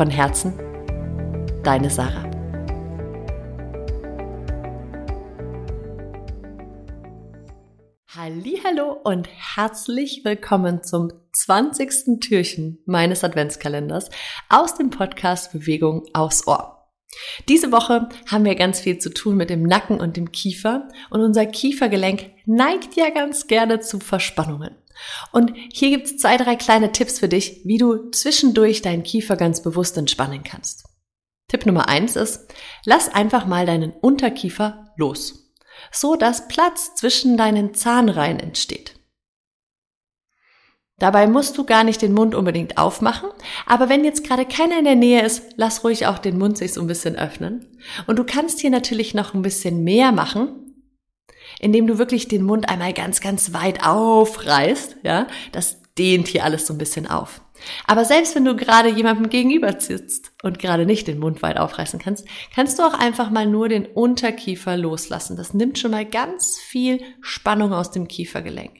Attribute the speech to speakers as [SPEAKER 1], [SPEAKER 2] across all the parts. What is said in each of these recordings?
[SPEAKER 1] Von Herzen, deine Sarah. Hallo und herzlich willkommen zum 20. Türchen meines Adventskalenders aus dem Podcast Bewegung aufs Ohr. Diese Woche haben wir ganz viel zu tun mit dem Nacken und dem Kiefer und unser Kiefergelenk neigt ja ganz gerne zu Verspannungen. Und hier gibt's zwei, drei kleine Tipps für dich, wie du zwischendurch deinen Kiefer ganz bewusst entspannen kannst. Tipp Nummer eins ist, lass einfach mal deinen Unterkiefer los, so dass Platz zwischen deinen Zahnreihen entsteht. Dabei musst du gar nicht den Mund unbedingt aufmachen, aber wenn jetzt gerade keiner in der Nähe ist, lass ruhig auch den Mund sich so ein bisschen öffnen. Und du kannst hier natürlich noch ein bisschen mehr machen, indem du wirklich den Mund einmal ganz, ganz weit aufreißt, ja, das dehnt hier alles so ein bisschen auf. Aber selbst wenn du gerade jemandem gegenüber sitzt und gerade nicht den Mund weit aufreißen kannst, kannst du auch einfach mal nur den Unterkiefer loslassen. Das nimmt schon mal ganz viel Spannung aus dem Kiefergelenk.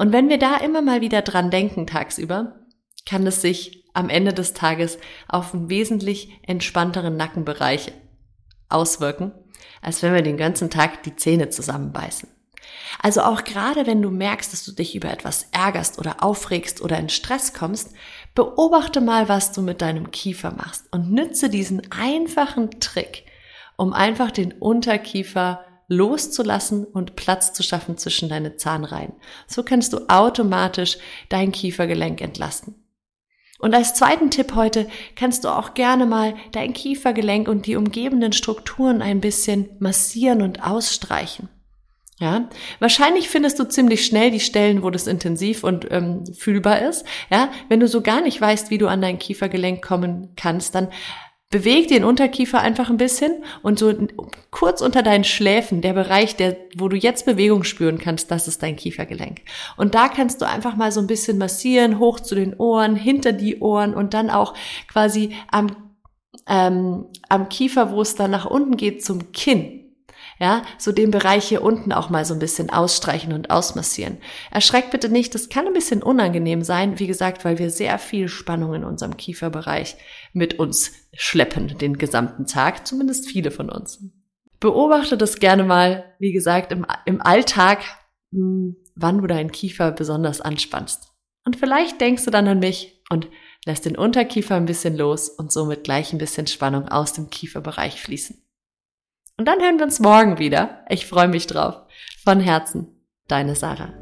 [SPEAKER 1] Und wenn wir da immer mal wieder dran denken tagsüber, kann es sich am Ende des Tages auf einen wesentlich entspannteren Nackenbereich auswirken als wenn wir den ganzen Tag die Zähne zusammenbeißen. Also auch gerade wenn du merkst, dass du dich über etwas ärgerst oder aufregst oder in Stress kommst, beobachte mal, was du mit deinem Kiefer machst und nütze diesen einfachen Trick, um einfach den Unterkiefer loszulassen und Platz zu schaffen zwischen deine Zahnreihen. So kannst du automatisch dein Kiefergelenk entlasten. Und als zweiten Tipp heute kannst du auch gerne mal dein Kiefergelenk und die umgebenden Strukturen ein bisschen massieren und ausstreichen. Ja, wahrscheinlich findest du ziemlich schnell die Stellen, wo das intensiv und ähm, fühlbar ist. Ja, wenn du so gar nicht weißt, wie du an dein Kiefergelenk kommen kannst, dann Beweg den Unterkiefer einfach ein bisschen und so kurz unter deinen Schläfen, der Bereich, der, wo du jetzt Bewegung spüren kannst, das ist dein Kiefergelenk. Und da kannst du einfach mal so ein bisschen massieren, hoch zu den Ohren, hinter die Ohren und dann auch quasi am, ähm, am Kiefer, wo es dann nach unten geht, zum Kinn ja, so den Bereich hier unten auch mal so ein bisschen ausstreichen und ausmassieren. Erschreckt bitte nicht, das kann ein bisschen unangenehm sein, wie gesagt, weil wir sehr viel Spannung in unserem Kieferbereich mit uns schleppen den gesamten Tag, zumindest viele von uns. Beobachte das gerne mal, wie gesagt, im, im Alltag, hm, wann du deinen Kiefer besonders anspannst. Und vielleicht denkst du dann an mich und lässt den Unterkiefer ein bisschen los und somit gleich ein bisschen Spannung aus dem Kieferbereich fließen. Und dann hören wir uns morgen wieder. Ich freue mich drauf. Von Herzen, deine Sarah.